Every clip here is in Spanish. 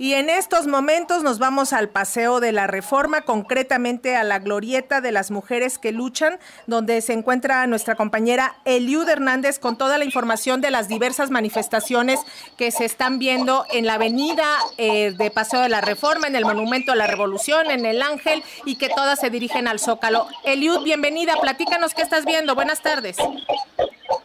Y en estos momentos nos vamos al Paseo de la Reforma, concretamente a la Glorieta de las Mujeres que Luchan, donde se encuentra nuestra compañera Eliud Hernández con toda la información de las diversas manifestaciones que se están viendo en la avenida eh, de Paseo de la Reforma, en el Monumento a la Revolución, en el Ángel y que todas se dirigen al Zócalo. Eliud, bienvenida, platícanos qué estás viendo. Buenas tardes.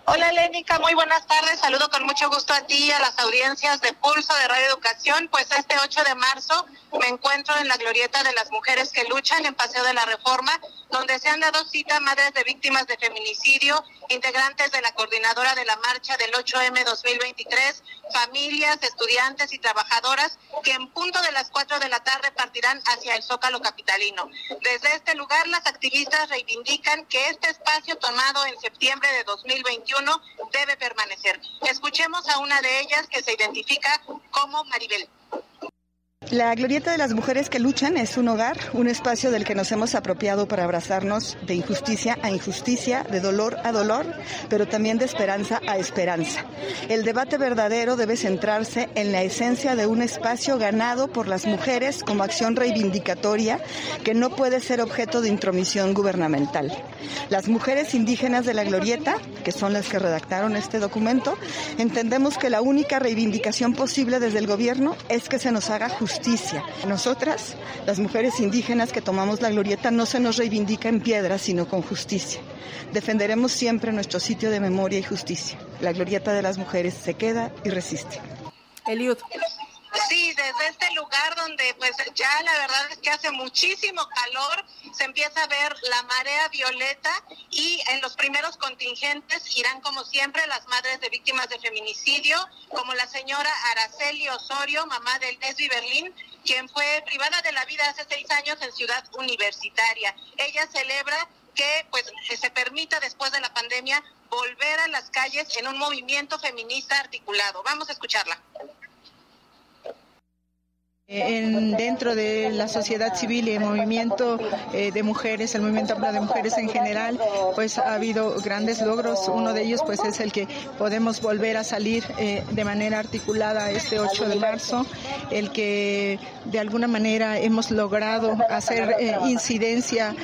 Hola Lénica, muy buenas tardes. Saludo con mucho gusto a ti y a las audiencias de Pulso de Radio Educación. Pues este 8 de marzo me encuentro en la glorieta de las mujeres que luchan en Paseo de la Reforma, donde se han dado cita madres de víctimas de feminicidio, integrantes de la coordinadora de la marcha del 8M 2023, familias, estudiantes y trabajadoras que en punto de las 4 de la tarde partirán hacia el Zócalo Capitalino. Desde este lugar, las activistas reivindican que este espacio tomado en septiembre de 2021 debe permanecer. Escuchemos a una de ellas que se identifica como Maribel. La Glorieta de las Mujeres que Luchan es un hogar, un espacio del que nos hemos apropiado para abrazarnos de injusticia a injusticia, de dolor a dolor, pero también de esperanza a esperanza. El debate verdadero debe centrarse en la esencia de un espacio ganado por las mujeres como acción reivindicatoria que no puede ser objeto de intromisión gubernamental. Las mujeres indígenas de la Glorieta, que son las que redactaron este documento, entendemos que la única reivindicación posible desde el gobierno es que se nos haga justicia. Nosotras, las mujeres indígenas que tomamos la glorieta, no se nos reivindica en piedra, sino con justicia. Defenderemos siempre nuestro sitio de memoria y justicia. La glorieta de las mujeres se queda y resiste. Eliud. Sí, desde este lugar donde pues ya la verdad es que hace muchísimo calor, se empieza a ver la marea violeta y en los primeros contingentes irán como siempre las madres de víctimas de feminicidio, como la señora Araceli Osorio, mamá del Lesbi Berlín, quien fue privada de la vida hace seis años en Ciudad Universitaria. Ella celebra que pues se permita después de la pandemia volver a las calles en un movimiento feminista articulado. Vamos a escucharla. En, dentro de la sociedad civil y el movimiento eh, de mujeres, el movimiento de mujeres en general, pues ha habido grandes logros. Uno de ellos pues es el que podemos volver a salir eh, de manera articulada este 8 de marzo, el que de alguna manera hemos logrado hacer eh, incidencia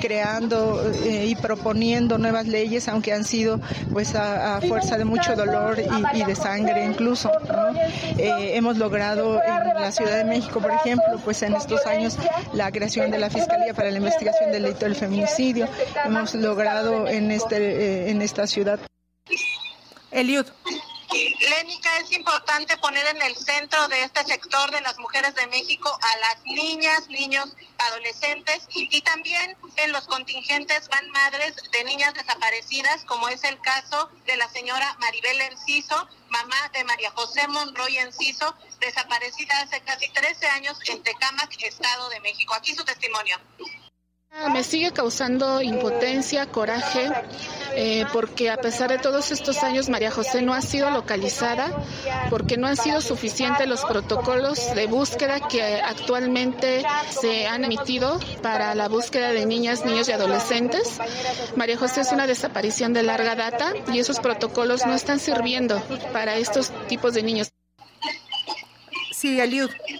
creando y proponiendo nuevas leyes, aunque han sido pues a, fuerza de mucho dolor y, de sangre incluso. hemos logrado en la Ciudad de México, por ejemplo, pues en estos años la creación de la Fiscalía para la Investigación del Delito del Feminicidio. Hemos logrado en, este, eh, en esta ciudad. Eliud. Es importante poner en el centro de este sector de las mujeres de México a las niñas, niños, adolescentes y también en los contingentes van madres de niñas desaparecidas, como es el caso de la señora Maribel Enciso, mamá de María José Monroy Enciso, desaparecida hace casi 13 años en Tecámac, Estado de México. Aquí su testimonio. Me sigue causando impotencia, coraje, eh, porque a pesar de todos estos años María José no ha sido localizada, porque no han sido suficientes los protocolos de búsqueda que actualmente se han emitido para la búsqueda de niñas, niños y adolescentes. María José es una desaparición de larga data y esos protocolos no están sirviendo para estos tipos de niños. Sí. Y bueno,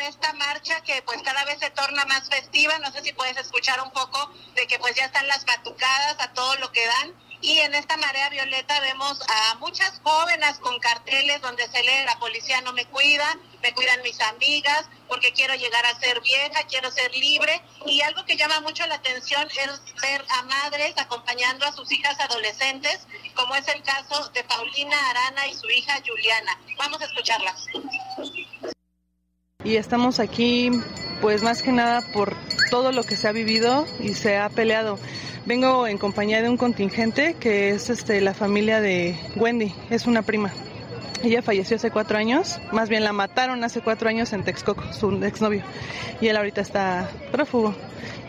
esta marcha que pues cada vez se torna más festiva, no sé si puedes escuchar un poco de que pues ya están las batucadas a todo lo que dan. Y en esta marea violeta vemos a muchas jóvenes con carteles donde se lee la policía no me cuida, me cuidan mis amigas, porque quiero llegar a ser vieja, quiero ser libre. Y algo que llama mucho la atención es ver a madres acompañando a sus hijas adolescentes, como es el caso de Paulina Arana y su hija Juliana. Vamos a escucharlas y estamos aquí pues más que nada por todo lo que se ha vivido y se ha peleado. Vengo en compañía de un contingente que es este, la familia de Wendy, es una prima. Ella falleció hace cuatro años, más bien la mataron hace cuatro años en Texcoco, su exnovio. Y él ahorita está prófugo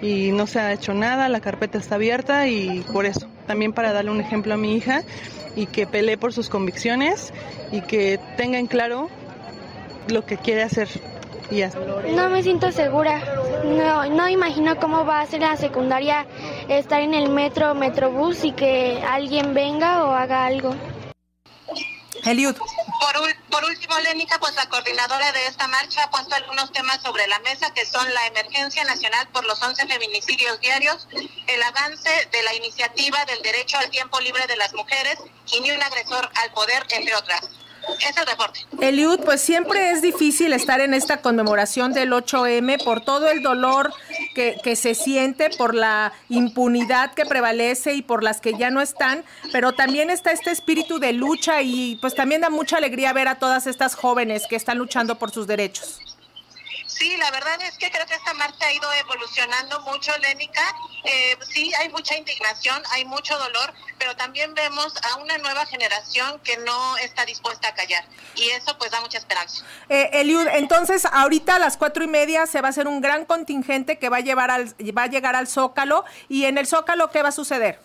y no se ha hecho nada, la carpeta está abierta y por eso. También para darle un ejemplo a mi hija y que pelee por sus convicciones y que tenga en claro lo que quiere hacer no me siento segura. No, no imagino cómo va a ser la secundaria estar en el metro, metrobús y que alguien venga o haga algo. Eliud. Por, por último, Lénica, pues la coordinadora de esta marcha ha puesto algunos temas sobre la mesa, que son la emergencia nacional por los 11 feminicidios diarios, el avance de la iniciativa del derecho al tiempo libre de las mujeres y ni un agresor al poder, entre otras. Es el. Eliud, pues siempre es difícil estar en esta conmemoración del 8M por todo el dolor que, que, se siente, por la impunidad que prevalece y por las que ya no están, pero también está este espíritu de lucha y pues también da mucha alegría ver a todas estas jóvenes que están luchando por sus derechos. Sí, la verdad es que creo que esta marcha ha ido evolucionando mucho, Lénica. Eh, sí, hay mucha indignación, hay mucho dolor, pero también vemos a una nueva generación que no está dispuesta a callar. Y eso pues da mucha esperanza. Eh, Eliud, entonces ahorita a las cuatro y media se va a hacer un gran contingente que va a, llevar al, va a llegar al Zócalo. ¿Y en el Zócalo qué va a suceder?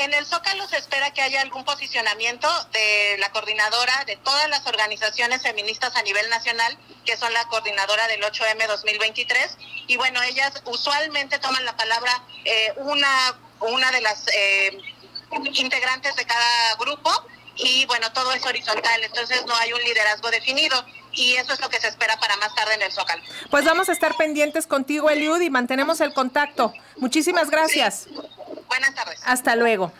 En el Zócalo se espera que haya algún posicionamiento de la coordinadora de todas las organizaciones feministas a nivel nacional, que son la coordinadora del 8M 2023. Y bueno, ellas usualmente toman la palabra eh, una, una de las eh, integrantes de cada grupo y bueno, todo es horizontal, entonces no hay un liderazgo definido y eso es lo que se espera para más tarde en el Zócalo. Pues vamos a estar pendientes contigo, Eliud, y mantenemos el contacto. Muchísimas gracias. Sí. Buenas tardes. Hasta luego.